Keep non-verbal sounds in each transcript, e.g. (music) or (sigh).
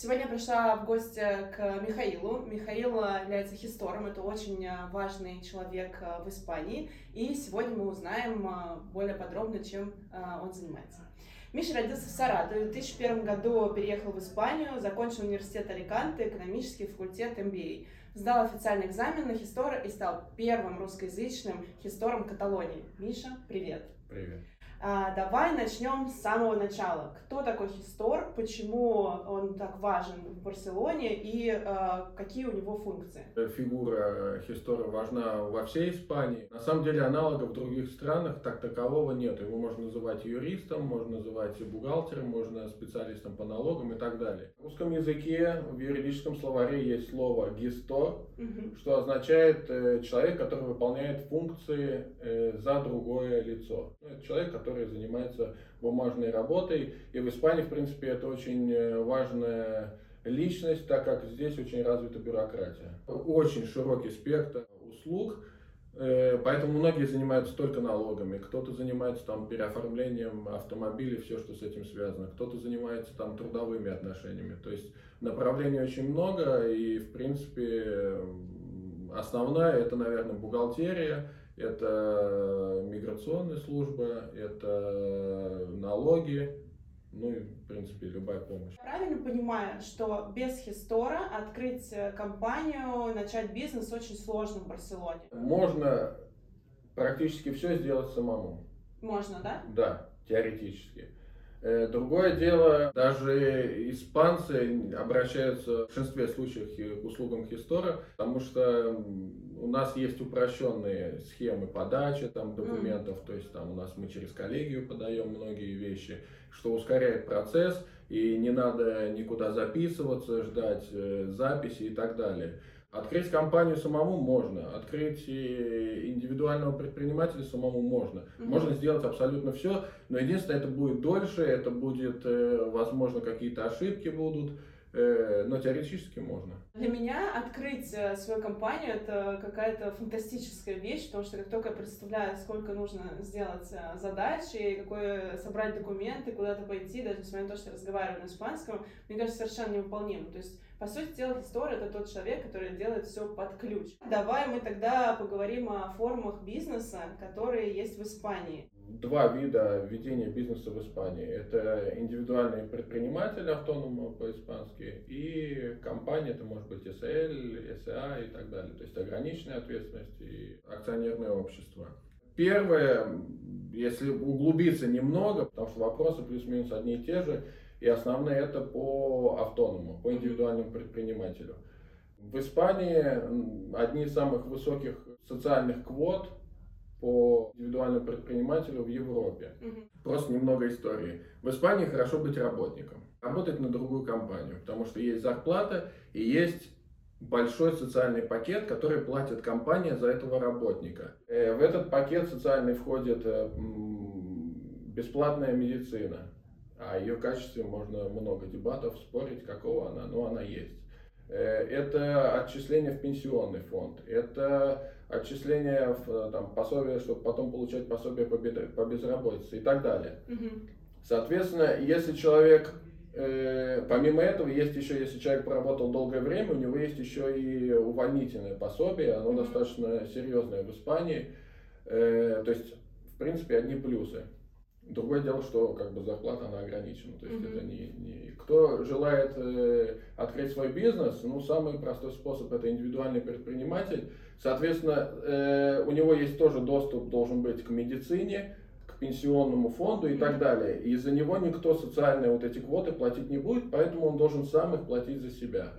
Сегодня я пришла в гости к Михаилу. Михаил является хистором, это очень важный человек в Испании. И сегодня мы узнаем более подробно, чем он занимается. Миша родился в Саратове, в 2001 году переехал в Испанию, закончил университет Аликанте, экономический факультет MBA. Сдал официальный экзамен на хистора и стал первым русскоязычным хистором Каталонии. Миша, привет. Привет. А, давай начнем с самого начала. Кто такой Хистор, почему он так важен в Барселоне и а, какие у него функции? Фигура Хистора важна во всей Испании. На самом деле аналогов в других странах так такового нет. Его можно называть юристом, можно называть бухгалтером, можно специалистом по налогам и так далее. В русском языке в юридическом словаре есть слово «гистор», угу. что означает э, человек, который выполняет функции э, за другое лицо. Ну, это человек, который которые занимаются бумажной работой. И в Испании, в принципе, это очень э, важная личность, так как здесь очень развита бюрократия. Очень широкий спектр услуг, э, поэтому многие занимаются только налогами, кто-то занимается там переоформлением автомобилей, все, что с этим связано, кто-то занимается там трудовыми отношениями. То есть направлений очень много, и в принципе основная это, наверное, бухгалтерия, это миграционная служба, это налоги, ну и, в принципе, любая помощь. Правильно понимаю, что без Хистора открыть компанию, начать бизнес очень сложно в Барселоне? Можно практически все сделать самому. Можно, да? Да, теоретически. Э, другое дело, даже испанцы обращаются в большинстве случаев к услугам Хистора, потому что у нас есть упрощенные схемы подачи там, документов, mm. то есть там у нас мы через коллегию подаем многие вещи, что ускоряет процесс, и не надо никуда записываться, ждать э, записи и так далее. Открыть компанию самому можно, открыть индивидуального предпринимателя самому можно. Угу. Можно сделать абсолютно все, но единственное, это будет дольше, это будет, э, возможно, какие-то ошибки будут, э, но теоретически можно. Для меня открыть э, свою компанию это какая-то фантастическая вещь, потому что как только я представляю, сколько нужно сделать задач и какое собрать документы, куда-то пойти, даже несмотря на то, что я разговариваю на испанском, мне кажется, совершенно невыполнимо. То есть по сути дела, Хистор — это тот человек, который делает все под ключ. Давай мы тогда поговорим о формах бизнеса, которые есть в Испании. Два вида ведения бизнеса в Испании. Это индивидуальный предприниматель, автономно по-испански, и компания, это может быть СЛ, СА и так далее. То есть ограниченная ответственность и акционерное общество. Первое, если углубиться немного, потому что вопросы плюс-минус одни и те же, и основные это по автоному, по индивидуальному предпринимателю. В Испании одни из самых высоких социальных квот по индивидуальному предпринимателю в Европе. Угу. Просто немного истории. В Испании хорошо быть работником, работать на другую компанию, потому что есть зарплата и есть большой социальный пакет, который платит компания за этого работника. Э, в этот пакет социальный входит э, бесплатная медицина, о ее качестве можно много дебатов спорить, какого она, но она есть. Э, это отчисление в пенсионный фонд, это отчисление в там, пособие, чтобы потом получать пособие по, по безработице и так далее. Соответственно, если человек, э, помимо этого, есть еще, если человек проработал долгое время, у него есть еще и увольнительное пособие, оно угу. достаточно серьезное в Испании. Э, то есть, в принципе, одни плюсы. Другое дело, что как бы зарплата она ограничена. То есть mm-hmm. это не, не... Кто желает э, открыть свой бизнес, ну самый простой способ это индивидуальный предприниматель. Соответственно, э, у него есть тоже доступ должен быть к медицине, к пенсионному фонду и так далее. И за него никто социальные вот эти квоты платить не будет, поэтому он должен сам их платить за себя.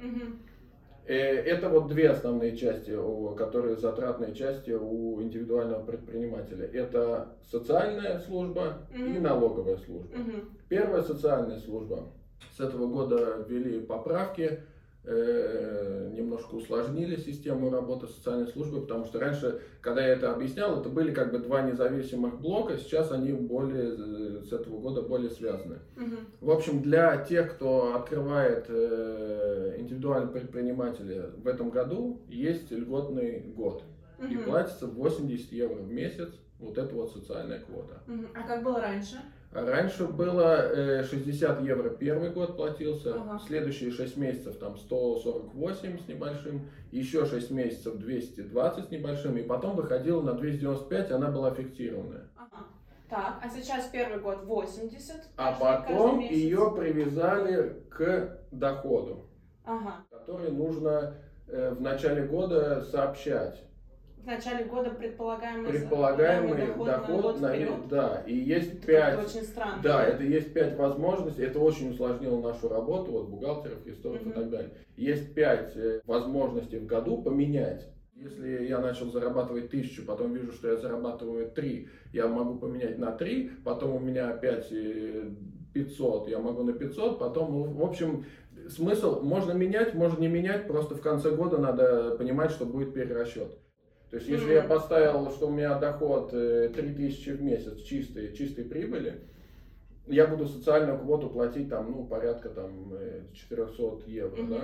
Э, это вот две основные части, которые затратные части у индивидуального предпринимателя. Это социальная служба mm-hmm. и налоговая служба. Mm-hmm. Первая социальная служба. С этого года ввели поправки немножко усложнили систему работы социальной службы, потому что раньше, когда я это объяснял, это были как бы два независимых блока, сейчас они более, э, с этого года более связаны. Угу. В общем, для тех, кто открывает э, индивидуальные предприниматели в этом году, есть льготный год. Угу. И платится 80 евро в месяц вот эта вот социальная квота. Угу. А как было раньше? Раньше было 60 евро первый год платился, Ага. следующие 6 месяцев там 148 с небольшим, еще 6 месяцев 220 с небольшим, и потом выходила на 295, она была фиксированная. Ага. Так, а сейчас первый год 80. А каждый- потом ее привязали к доходу, Ага. который нужно э, в начале года сообщать. В начале года предполагаемый, Предполагаемый доход, доход, на год на- вперед. да, и есть Это 5 как-то очень странно. Да, это есть пять возможностей. Это очень усложнило нашу работу, вот бухгалтеров, историков и Мгм. так далее. Есть пять э, возможностей в году поменять. Если я начал зарабатывать тысячу, потом вижу, что я зарабатываю три, я могу поменять на три, потом у меня опять э, 500, я могу на 500, потом, ну, в общем, смысл, можно менять, можно не менять, просто в конце года надо понимать, что будет перерасчет. То есть, если я поставил, что у меня доход э, 3000 в месяц чистой, чистой прибыли, я буду социальную квоту платить там, ну, порядка там э, 400 евро, Мгм. да.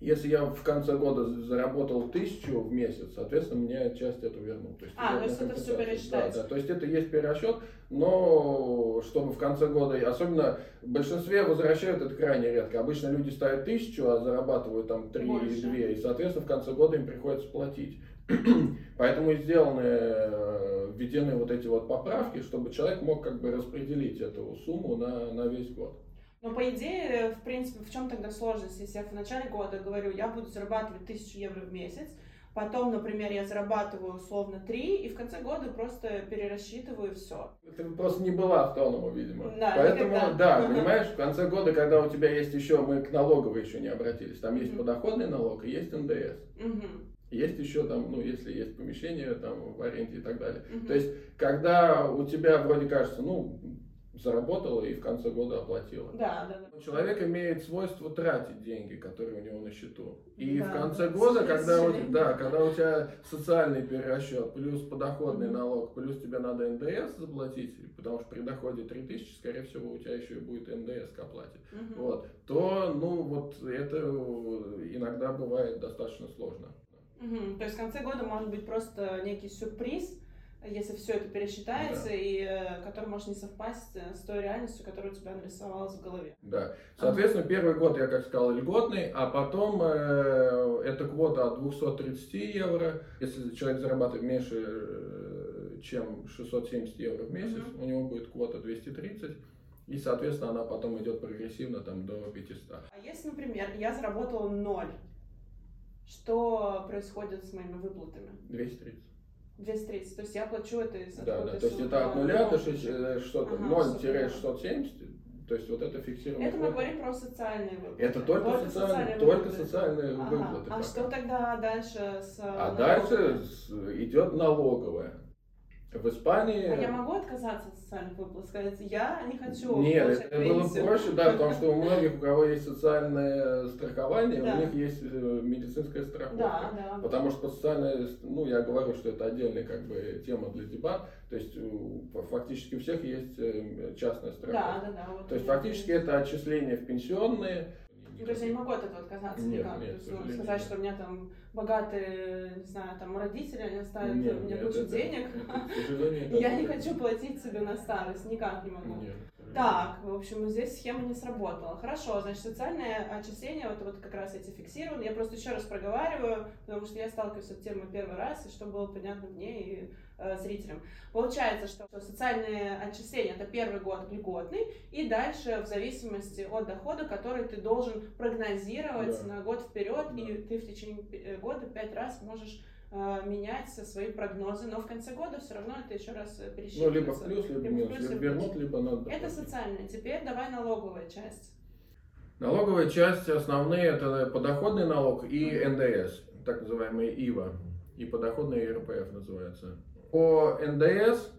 Если я в конце года за- заработал тысячу в месяц, соответственно, мне часть эту вернут. То есть, А, то есть это компенсацию. пересчитается. Да, да, то есть это есть перерасчет, но чтобы в конце года, особенно в большинстве возвращают это крайне редко. Обычно люди ставят тысячу, а зарабатывают там три или две, и, соответственно, в конце года им приходится платить. (clears throat) Поэтому сделаны, э, введены вот эти вот поправки, чтобы человек мог как бы распределить эту сумму на, на весь год. Но по идее, в принципе, в чем тогда сложность, если я в начале года говорю, я буду зарабатывать 1000 евро в месяц, потом, например, я зарабатываю условно 3, и в конце года просто перерасчитываю все. Ты просто не была автономом, видимо. Да, Поэтому, никогда. да, понимаешь, в конце года, когда у тебя есть еще, мы к налоговой еще не обратились, там есть подоходный налог и есть НДС. Есть еще там, ну, если есть помещение там в аренде и так далее. Мгм. То есть, когда у тебя вроде кажется, ну, заработала и в конце года оплатила. Да, да, да. Человек имеет свойство тратить деньги, которые у него на счету. И Да, в конце да, года, когда у, да, когда у тебя социальный перерасчет, плюс подоходный Мгм. налог, плюс тебе надо НДС заплатить, потому что при доходе 3000, скорее всего, у тебя еще и будет НДС к оплате. Мгм. Вот, то, ну, вот это иногда бывает достаточно сложно. Мгм. То есть в конце года может быть просто некий сюрприз, если все это пересчитается, Да. и э, который может не совпасть э, с той реальностью, которая у тебя нарисовалась в голове. Да. Соответственно, первый год, я как сказал, льготный, а потом э, эта квота от 230 евро. Если человек зарабатывает меньше, э, чем 670 евро в месяц, Мгм. у него будет квота 230. И, соответственно, она потом идет прогрессивно там, до 500. А если, например, я заработала ноль, что происходит с моими выплатами? 230. 230. То есть я плачу это из Да, да. То есть это от нуля, до но- 6, э, что-то, Ага, 0-670. То есть вот это фиксированная Это мы квота. говорим про социальные выплаты. Это только, социальные, только социальные Ага. выплаты. А пока. что тогда дальше с А налогом? дальше идет налоговая. В Испании... А я могу отказаться от социальных выплат? Сказать, я не хочу Нет, это было проще, да, (laughs) потому что у многих, у кого есть социальное страхование, Да. у них есть э, медицинская страховка. Да, да. Потому что социальное, ну, я говорю, что это отдельная как бы тема для дебат, то есть фактически у всех есть э, частная Да, страховка. да, да. вот То есть фактически это отчисление в пенсионные. Ну, то есть я не могу от этого отказаться Нет, никак. нет, то есть, ну, сказать, нет. что у меня там богатые, не знаю, там родители, они оставят Нет, мне нет, кучу это- денег. это, (laughs) Я не хочу платить себе на старость, никак не могу. Нет. Так, в общем, здесь схема не сработала. Хорошо, значит, социальное отчисление, вот, вот как раз эти фиксированы. Я просто еще раз проговариваю, потому что я сталкиваюсь с этой темой первый раз, и чтобы было понятно мне и э, зрителям. Получается, что социальные отчисления это первый год льготный, и дальше в зависимости от дохода, который ты должен прогнозировать Да. на год вперед, Да. и ты в течение э, года пять раз можешь э, менять свои прогнозы, но в конце года все равно это еще раз э, Ну, пересчитывается. либо в плюс, либо Либо минус. плюс, Либо вернут, либо надо Это социальное. Теперь давай налоговая часть. Налоговая часть основные это подоходный налог и НДС, так называемый ИВА, и подоходный РПФ называется. По НДС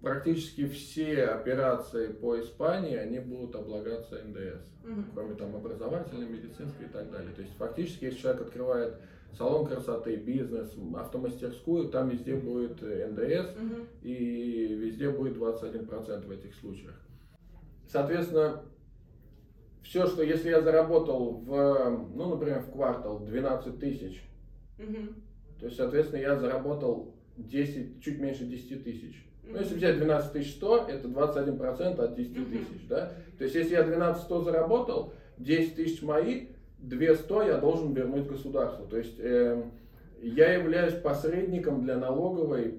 практически все операции по Испании, они будут облагаться НДС, Мгм. кроме там образовательной, медицинской и так далее. То есть фактически, если человек открывает салон красоты, бизнес, автомастерскую, там везде будет э, НДС, Мгм. и везде будет 21% в этих случаях. Соответственно, все, что если я заработал в, ну, например, в квартал 12 тысяч, Мгм. то есть, соответственно, я заработал 10, чуть меньше 10 тысяч. Ну, если взять 12 100, это 21% от 10 тысяч, да? То есть, если я 12 100 заработал, 10 тысяч мои, 2 100 я должен вернуть государству. То есть, э, я являюсь посредником для налоговой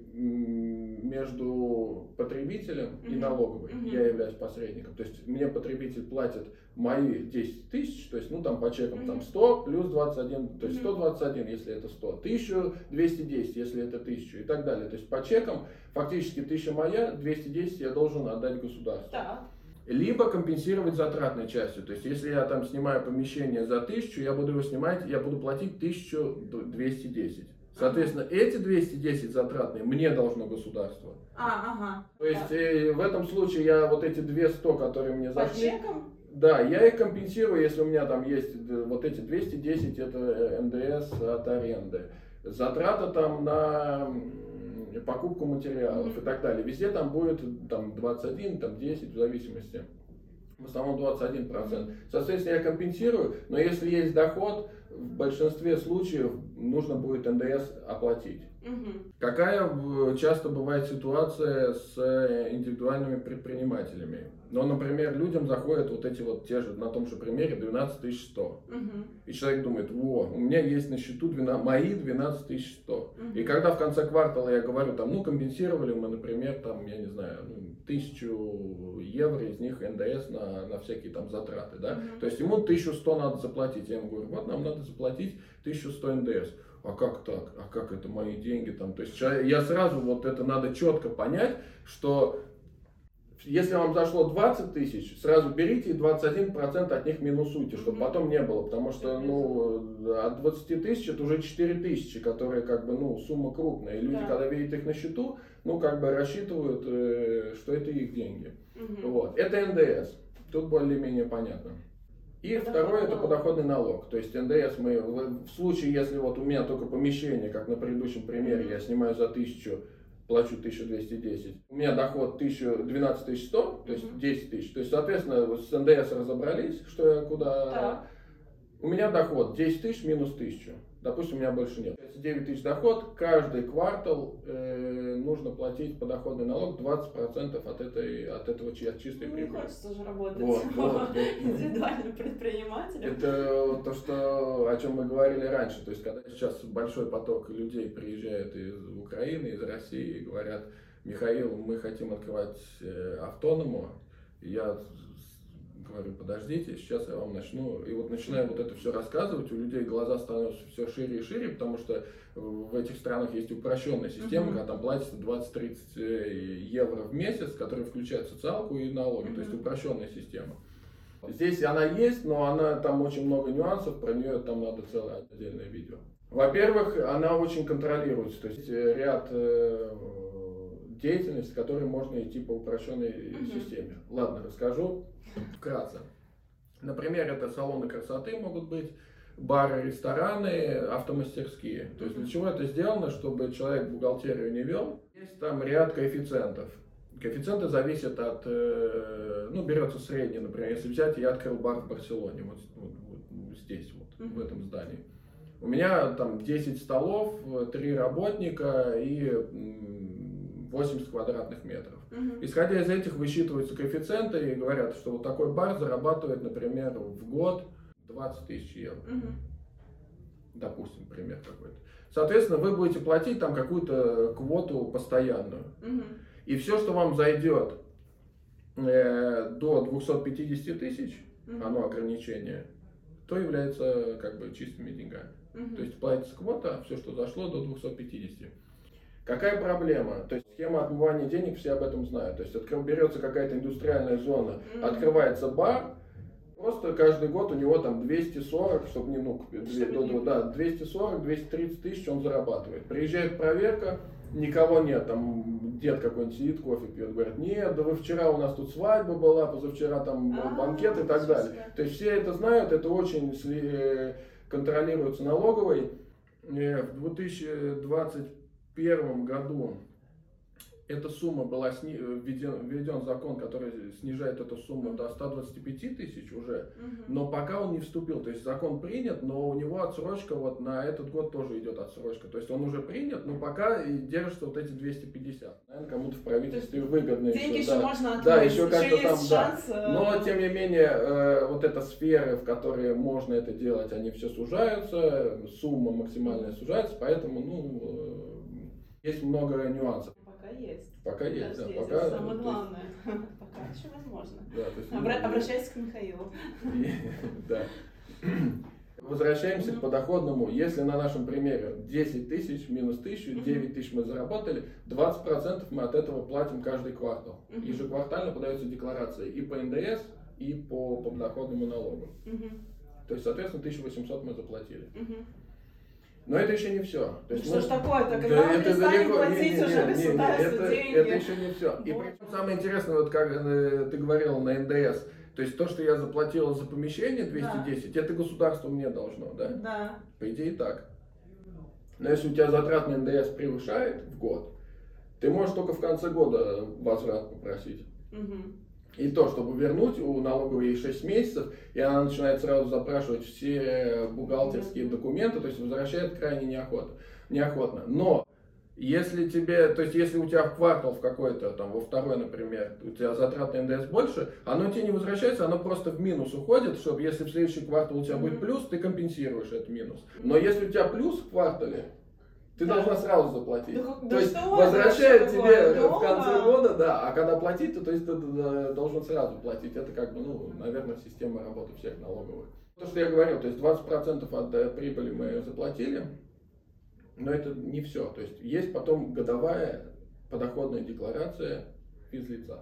между потребителем mm-hmm. и налоговой. Mm-hmm. Я являюсь посредником. То есть мне потребитель платит мои 10 тысяч, то есть, ну, там по чекам mm-hmm. там 100 плюс 21, то есть 121, если это 100, 1210, если это 1000 и так далее. То есть по чекам фактически 1000 моя, 210 я должен отдать государству. Да. Либо компенсировать затратной частью. То есть, если я там снимаю помещение за 1000, я буду его снимать, я буду платить 1210. Соответственно, эти 210 затратные мне должно государство. А, ага. То есть да. э, в этом случае я вот эти 200, которые мне По зашли... чекам? Да, я их компенсирую, если у меня там есть вот эти 210, это э, НДС от аренды. Затрата там на покупку материалов mm-hmm. и так далее. Везде там будет там 21, там 10, в зависимости. В основном 21%. Mm-hmm. Соответственно, я компенсирую, но если есть доход, в большинстве случаев нужно будет НДС оплатить. Угу. Какая часто бывает ситуация с э, индивидуальными предпринимателями? Ну, например, людям заходят вот эти вот те же, на том же примере, 12 100. Угу. И человек думает, во, у меня есть на счету 12, мои 12 100. Угу. И когда в конце квартала я говорю, там, ну, компенсировали мы, например, там, я не знаю, ну, тысячу евро из них НДС на, на всякие там затраты, да? Угу. То есть ему 1100 надо заплатить. Я ему говорю, вот нам надо заплатить 1100 НДС а как так, а как это мои деньги там, то есть я сразу вот это надо четко понять, что если вам зашло 20 тысяч, сразу берите и 21% от них минусуйте, чтобы потом не было, потому что ну, от 20 тысяч это уже 4 тысячи, которые как бы ну, сумма крупная, и люди, да. когда видят их на счету, ну как бы рассчитывают, э, что это их деньги. Угу. Вот. Это НДС, тут более-менее понятно. И второе это подоходный налог. То есть ндс мы в случае, если вот у меня только помещение, как на предыдущем примере, я снимаю за тысячу, плачу 1210. У меня доход 1000, 12 100, то есть 10 тысяч. То есть, соответственно, с НДС разобрались, что я куда... Да. У меня доход 10 тысяч минус 1000 допустим, у меня больше нет. 9 тысяч доход, каждый квартал э, нужно платить подоходный налог 20% от, этой, от этого от чистой ну, прибыли. Не хочется же работать (laughs) вот, вот, индивидуальным предпринимателем. Это то, что, о чем мы говорили раньше. То есть, когда сейчас большой поток людей приезжает из Украины, из России и говорят, Михаил, мы хотим открывать э, автоному, я говорю, подождите, сейчас я вам начну. И вот начинаю вот это все рассказывать, у людей глаза становятся все шире и шире, потому что в этих странах есть упрощенная система, uh-huh. когда там платится 20-30 э, евро в месяц, которая включает социалку и налоги, uh-huh. то есть упрощенная система. Здесь она есть, но она там очень много нюансов, про нее там надо целое отдельное видео. Во-первых, она очень контролируется, то есть э, ряд э, деятельности, которые можно идти по упрощенной uh-huh. системе. Ладно, расскажу вкратце. Например, это салоны красоты могут быть, бары, рестораны, автомастерские. То есть для чего это сделано, чтобы человек бухгалтерию не вел. Есть там ряд коэффициентов. Коэффициенты зависят от, э, ну, берется средний, например, если взять, я открыл бар в Барселоне, вот, вот, вот здесь, вот, mm-hmm. в этом здании. У меня там 10 столов, 3 работника и 80 квадратных метров. Угу. Исходя из этих высчитываются коэффициенты и говорят, что вот такой бар зарабатывает, например, в год 20 тысяч евро. Угу. Допустим, пример какой-то. Соответственно, вы будете платить там какую-то квоту постоянную. Угу. И все, что вам зайдет э, до 250 тысяч, угу. оно ограничение, то является как бы чистыми деньгами. Угу. То есть платится квота, все, что зашло до 250. Какая проблема? То есть схема отмывания денег, все об этом знают. То есть откры, берется какая-то индустриальная зона, mm-hmm. открывается бар, просто каждый год у него там 240, чтобы не, ну, 2, да, 240-230 тысяч он зарабатывает. Приезжает проверка, никого нет, там дед какой-нибудь сидит, кофе пьет, говорит, нет, да вы вчера у нас тут свадьба была, позавчера там а, банкет и так далее. То есть все это знают, это очень э, контролируется налоговой. Э, в 2020 2021 году эта сумма была сни... введен, введен закон, который снижает эту сумму до 125 тысяч уже, Мгм. но пока он не вступил, то есть закон принят, но у него отсрочка вот на этот год тоже идет отсрочка, то есть он уже принят, но пока и держится вот эти 250. Наверное, кому-то в правительстве выгодно Деньги еще, еще да. можно Да, отмыть, еще как-то там, есть да. шанс. э, Но, тем не менее, э, вот эта сферы, в которые можно это делать, они все сужаются, сумма максимальная сужается, поэтому, ну, э, есть много нюансов. Пока есть. Пока есть, да, Подожди, пока. это то самое есть, главное. (laughs) Пока еще возможно. да, то есть, ну, Обра- Обращайся к Михаилу. (laughs) да. Возвращаемся к Мгм. подоходному. Если на нашем примере 10 тысяч минус 1000, Мгм. 9 тысяч мы заработали, 20% мы от этого платим каждый квартал. Ежеквартально подается декларация и по НДС, и по подоходному налогу. То есть, соответственно, 1800 мы заплатили. Но это еще не все. Ну что ж такое-то, когда мы перестанем платить уже государству это, деньги? это еще не все. И Вот. причем самое интересное, вот как э, ты говорил на НДС, то есть то, что я заплатила за помещение 210, это государство мне должно, да? Да. По идее так. Но если у тебя затрат на НДС превышает в год, ты можешь только в конце года возврат попросить. Мгм. И то, чтобы вернуть, у налоговой есть 6 месяцев, и она начинает сразу запрашивать все бухгалтерские документы, то есть возвращает крайне неохотно. неохотно. Но если тебе, то есть если у тебя в квартал в какой-то, там во второй, например, у тебя затрат на НДС больше, оно тебе не возвращается, оно просто в минус уходит, чтобы если в следующий квартал у тебя будет плюс, ты компенсируешь этот минус. Но если у тебя плюс в квартале, ты Да. должна сразу заплатить. Да то да есть что вообще тебе такое? в конце Дома? года, да, а когда платить, то, то есть ты должен сразу платить. Это как бы, ну, наверное, система работы всех налоговых. То, что я говорил, то есть 20% от э, прибыли мы заплатили, но это не все. То есть есть потом годовая подоходная декларация физлица. То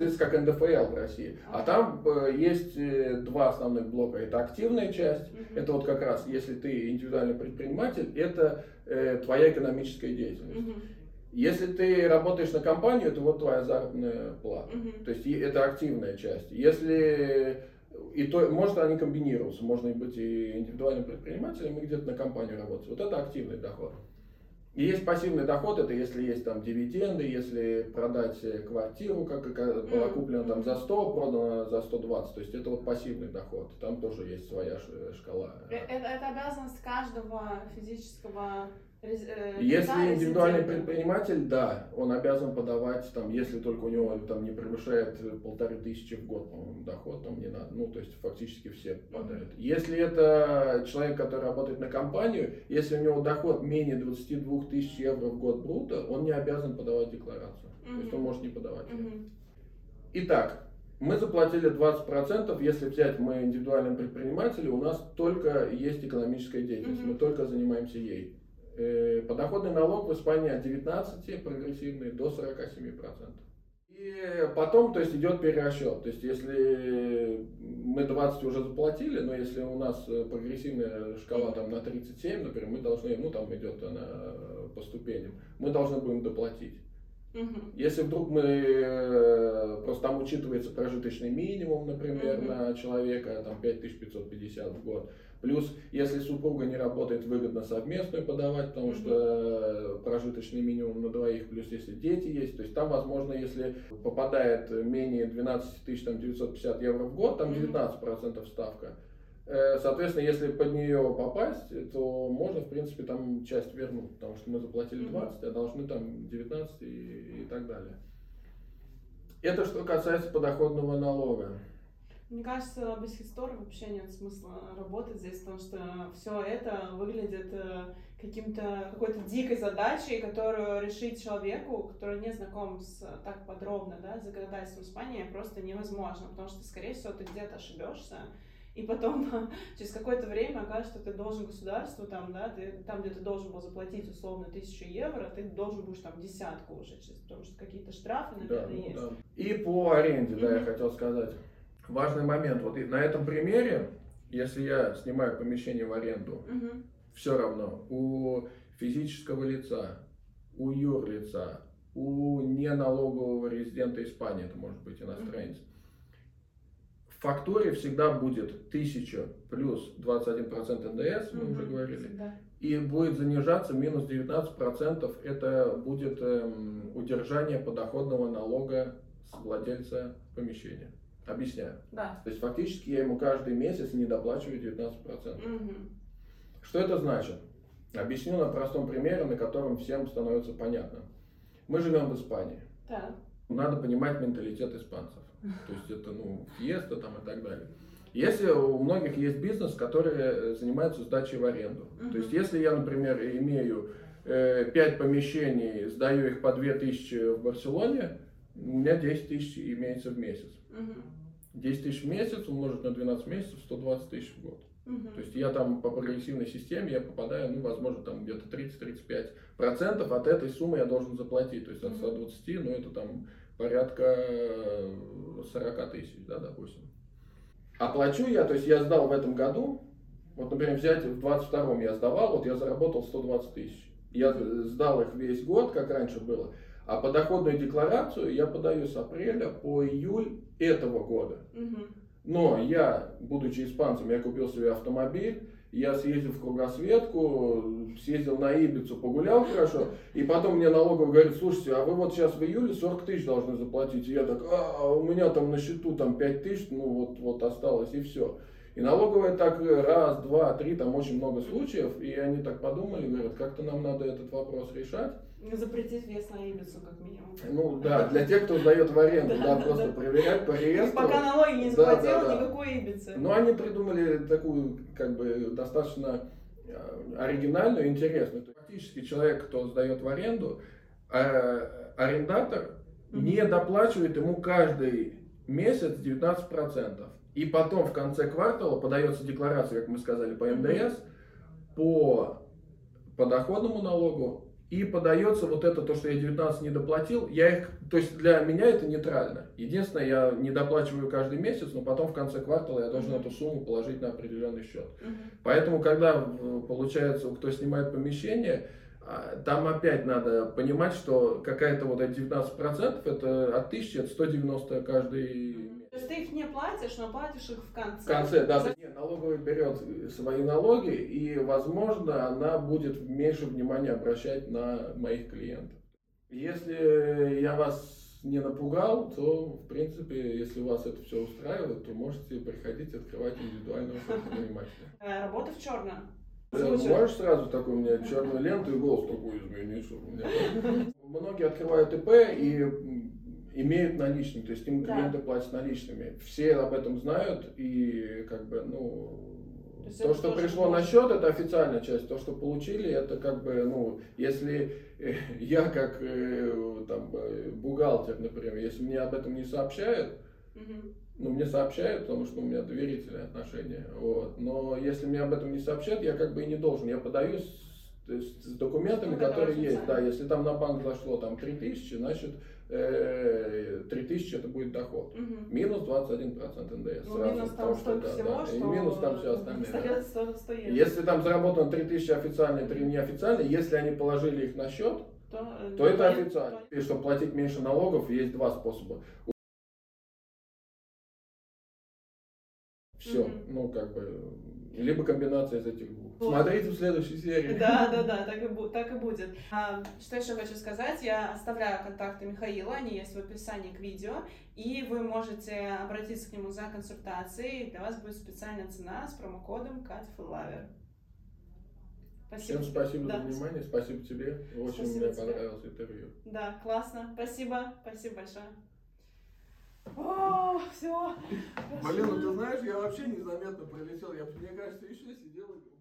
есть как НДФЛ в России. А там э, есть э, два основных блока. Это активная часть, это вот как раз, если ты индивидуальный предприниматель, это э, твоя экономическая деятельность. Если ты работаешь на компанию, это вот твоя заработная плата. Мгм. То есть это активная часть. Если и то, может они комбинируются, можно быть и индивидуальным предпринимателем, и где-то на компанию работать. Вот это активный доход. И есть пассивный доход, это если есть там дивиденды, если продать квартиру, как как была куплена там за 100, продана за 120. То есть это вот пассивный доход. Там тоже есть своя шкала. Э, Это, это обязанность каждого физического Если индивидуальный предприниматель, да, он обязан подавать, там, если только у него там не превышает э, полторы тысячи в год, по-моему, доход, там не надо, ну, то есть фактически все подают. Если это человек, который работает на компанию, если у него доход менее 22 тысяч евро в год бруто, он не обязан подавать декларацию. То есть он может не подавать. Мгм. Итак, мы заплатили 20%, если взять мы индивидуальным предприниматели, у нас только есть экономическая деятельность, Мгм. мы только занимаемся ей. Э, Подоходный налог в Испании от 19 прогрессивный до 47%. И потом, то есть, идет перерасчет. То есть, если мы 20 уже заплатили, но если у нас э, прогрессивная шкала там на 37, например, мы должны, ну там идет она по ступеням, мы должны будем доплатить. Мгм. Если вдруг мы э, просто там учитывается прожиточный минимум, например, Мгм. на человека, там 5550 в год. Плюс, если супруга не работает, выгодно совместную подавать, потому Мгм. что э, прожиточный минимум на двоих, плюс если дети есть, то есть там, возможно, если попадает менее 12 тысяч, там 950 евро в год, там Мгм. 19% ставка. Э, Соответственно, если под нее попасть, то можно, в принципе, там часть вернуть, потому что мы заплатили Мгм. 20, а должны там 19 и, и так далее. Это что касается подоходного налога. Мне кажется, без истории вообще нет смысла работать здесь, потому что все это выглядит э, каким-то какой-то дикой задачей, которую решить человеку, который не знаком с так подробно, да, законодательством Испании, просто невозможно, потому что, скорее всего, ты где-то ошибешься, и потом (laughs) через какое-то время окажется, что ты должен государству, там, да, ты, там, где ты должен был заплатить условно тысячу евро, ты должен будешь там десятку уже, потому что какие-то штрафы, Да, наверное, ну есть. да. И по аренде, да, я хотел сказать. Важный момент. Вот на этом примере, если я снимаю помещение в аренду, Мгм. все равно у физического лица, у юрлица, у неналогового резидента Испании, это может быть иностранец, фактуре всегда будет 1000 плюс 21% НДС, мы уже говорили, Да. и будет занижаться минус 19%. Это будет эм, удержание подоходного налога с владельца помещения. Объясняю. Да. То есть фактически я ему каждый месяц не доплачиваю 19%. Мгм. Что это значит? Объясню на простом примере, на котором всем становится понятно. Мы живем в Испании. Так. Надо понимать менталитет испанцев. То есть это, ну, фиеста там и так далее. Если у многих есть бизнес, который э, занимается сдачей в аренду. Мгм. То есть если я, например, имею 5 помещений, сдаю их по 2000 в Барселоне, у меня 10 тысяч имеется в месяц. Мгм. 10 тысяч в месяц умножить на 12 месяцев, 120 тысяч в год. Мгм. То есть я там по прогрессивной системе, я попадаю, ну, возможно, там где-то 30-35 процентов от этой суммы я должен заплатить. То есть от Мгм. 120, ну, это там порядка э, 40 тысяч, да, допустим. Оплачу я, то есть я сдал в этом году, вот, например, взять в 22-м я сдавал, вот я заработал 120 тысяч. Я сдал их весь год, как раньше было. А подоходную декларацию я подаю с апреля по июль этого года. Мгм. Но я, будучи испанцем, я купил себе автомобиль, я съездил в кругосветку, съездил на Ибицу, погулял хорошо, и потом мне налоговый говорит, слушайте, а вы вот сейчас в июле 40 тысяч должны заплатить. И я так, а, у меня там на счету там 5 тысяч, ну вот, вот осталось, и все. И налоговая так раз, два, три, там очень много случаев, и они так подумали, говорят, как-то нам надо этот вопрос решать. Запретить вес на Ибицу, как минимум. Ну да, для тех, кто сдает в аренду, Да, (laughs) просто проверять по реестру. Пока налоги не Да, заплатил, да, да. никакой Ибицы. Но они придумали такую, как бы, достаточно э, оригинальную, интересную. Фактически человек, кто сдает в аренду, э, арендатор не доплачивает ему каждый месяц 19%. И потом в конце квартала подается декларация, как мы сказали, по НДС, по подоходному налогу, и подается вот это, то, что я 19 не доплатил, я их, то есть для меня это нейтрально. Единственное, я не доплачиваю каждый месяц, но потом в конце квартала я должен Мгм. эту сумму положить на определенный счет. Мгм. Поэтому, когда в- получается, кто снимает помещение, а, там опять надо понимать, что какая-то вот эти 19% это от 1000, это 190 каждый То есть ты их не платишь, но платишь их в конце. в конце, да, За- не, налоговая берет свои налоги, и, возможно, она будет меньше внимания обращать на моих клиентов. Если я вас не напугал, то, в принципе, если вас это все устраивает, то можете приходить открывать индивидуального предпринимателя. Э, Работа в черном. Ты можешь сразу такой у меня черную ленту и голос такой изменить, чтобы у меня... (laughs) Многие открывают ИП и имеют наличные, то есть им Да. клиенты платят наличными. Все об этом знают и как бы, ну, То то, что пришло на можно. счет, это официальная часть. То, что получили, это как бы, ну, если э, (laughs) я как э, там э, бухгалтер, например, если мне об этом не сообщают, Мгм. ну, мне сообщают, потому что у меня доверительные отношения. Вот. Но если мне об этом не сообщают, я как бы и не должен. Я подаю с, есть с документами, Ну, которые есть. Да, если там на банк зашло там 3000, значит 3000 это будет доход. Мгм. Минус 21% НДС. Ну, минус там что столько это, всего, да, что... И минус там все остальное. да. Остается 100 евро. Если там заработано 3000 официальные, 3 неофициальные, если они положили их на счет, то, э, то это то- официально. И чтобы платить меньше налогов, есть два способа. Все, Мгм. ну как бы, либо комбинация из этих двух. Вот. Смотрите в следующей серии. Да, да, да, (laughs) так и, так и будет. А, что еще хочу сказать? Я оставляю контакты Михаила, они есть в описании к видео, и вы можете обратиться к нему за консультацией. Для вас будет специальная цена с промокодом CatFullLaver. Спасибо. Всем спасибо Да. за внимание, спасибо тебе. Очень Спасибо мне тебе. понравилось интервью. Да, классно. Спасибо. Спасибо большое. О, все. Блин, ну ты знаешь, я вообще незаметно пролетел. Я, мне кажется, еще сидел и